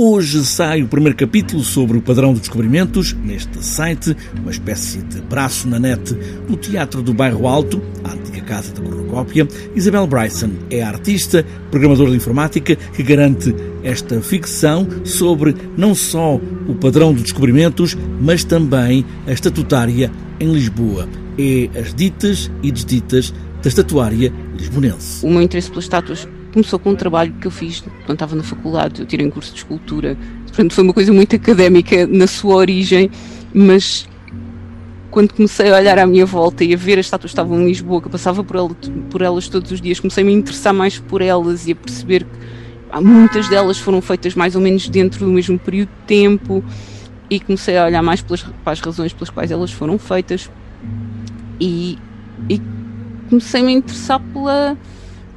Hoje sai o primeiro capítulo sobre o padrão dos descobrimentos, neste site, uma espécie de braço na net do Teatro do Bairro Alto, a antiga casa da Cornucópia. Isabel Bryson é artista, programadora de informática, que garante esta ficção sobre não só o padrão dos descobrimentos, mas também a estatutária em Lisboa. É as ditas e desditas da estatuária lisbonense. O meu interesse pelas estátuas começou com um trabalho que eu fiz quando estava na faculdade. Eu tirei um curso de escultura. Portanto, foi uma coisa muito académica na sua origem, mas quando comecei a olhar à minha volta e a ver as estátuas que estavam em Lisboa, que eu passava por, ela, por elas todos os dias, comecei a me interessar mais por elas e a perceber que muitas delas foram feitas mais ou menos dentro do mesmo período de tempo e comecei a olhar mais pelas, para as razões pelas quais elas foram feitas e, e comecei a interessar pela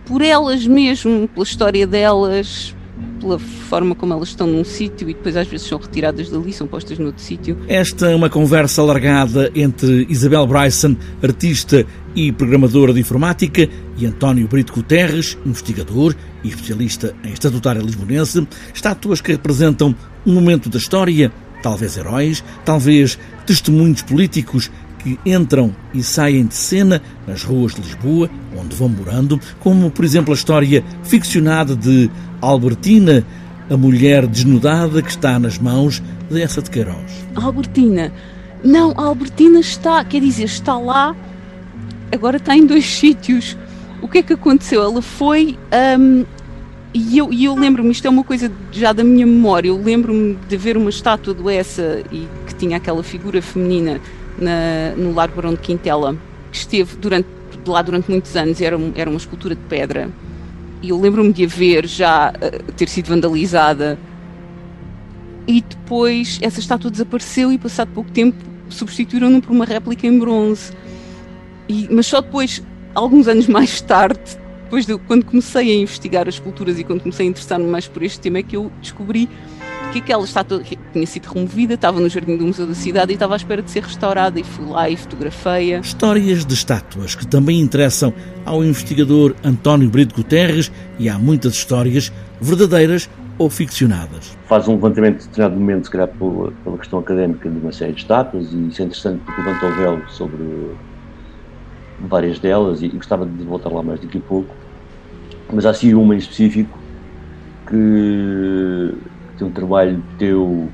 por elas mesmo, pela história delas, pela forma como elas estão num sítio e depois às vezes são retiradas dali, são postas noutro sítio. Esta é uma conversa alargada entre Isabel Bryson, artista e programadora de informática, e António Brito Guterres, investigador e especialista em estatutária lisbonense, estátuas que representam um momento da história, talvez heróis, talvez testemunhos políticos que entram e saem de cena nas ruas de Lisboa, onde vão morando, como por exemplo a história ficcionada de Albertina, a mulher desnudada que está nas mãos de essa de Queiroz. Albertina? Não, a Albertina está, quer dizer, está lá, agora está em dois sítios. O que é que aconteceu? Ela foi. Um, e eu, eu lembro-me, isto é uma coisa já da minha memória, eu lembro-me de ver uma estátua do Essa e tinha aquela figura feminina na, no Largo Barão de Quintela, que esteve durante, lá durante muitos anos, era, era uma escultura de pedra. E eu lembro-me de a ver já uh, ter sido vandalizada. E depois essa estátua desapareceu e, passado pouco tempo, substituíram-no por uma réplica em bronze. E, mas só depois, alguns anos mais tarde, depois de quando comecei a investigar as esculturas e quando comecei a interessar-me mais por este tema, é que eu descobri que aquela estátua tinha sido removida, estava no jardim do Museu da Cidade e estava à espera de ser restaurada e fui lá e fotografei-a. Histórias de estátuas que também interessam ao investigador António Brito Guterres e há muitas histórias verdadeiras ou ficcionadas. Faz um levantamento de determinado momento, se calhar pela, pela questão académica de uma série de estátuas e isso é interessante porque levanta o véu sobre várias delas e, e gostava de voltar lá mais daqui a pouco. Mas há sim uma em específico que tem um trabalho teu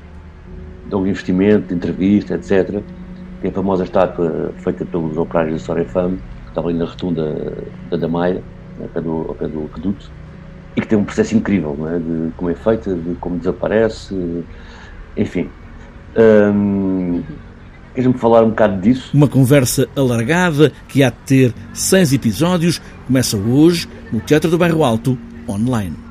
de algum investimento, de entrevista, etc. Tem a famosa estátua feita pelos operários da Sorefam, que estava ali na rotunda da Damaia, ao pé do, ao pé do e que tem um processo incrível é? de como é feita, de como desaparece, enfim. Hum, Queres-me falar um bocado disso? Uma conversa alargada que há de ter seis episódios, começa hoje no Teatro do Bairro Alto, online.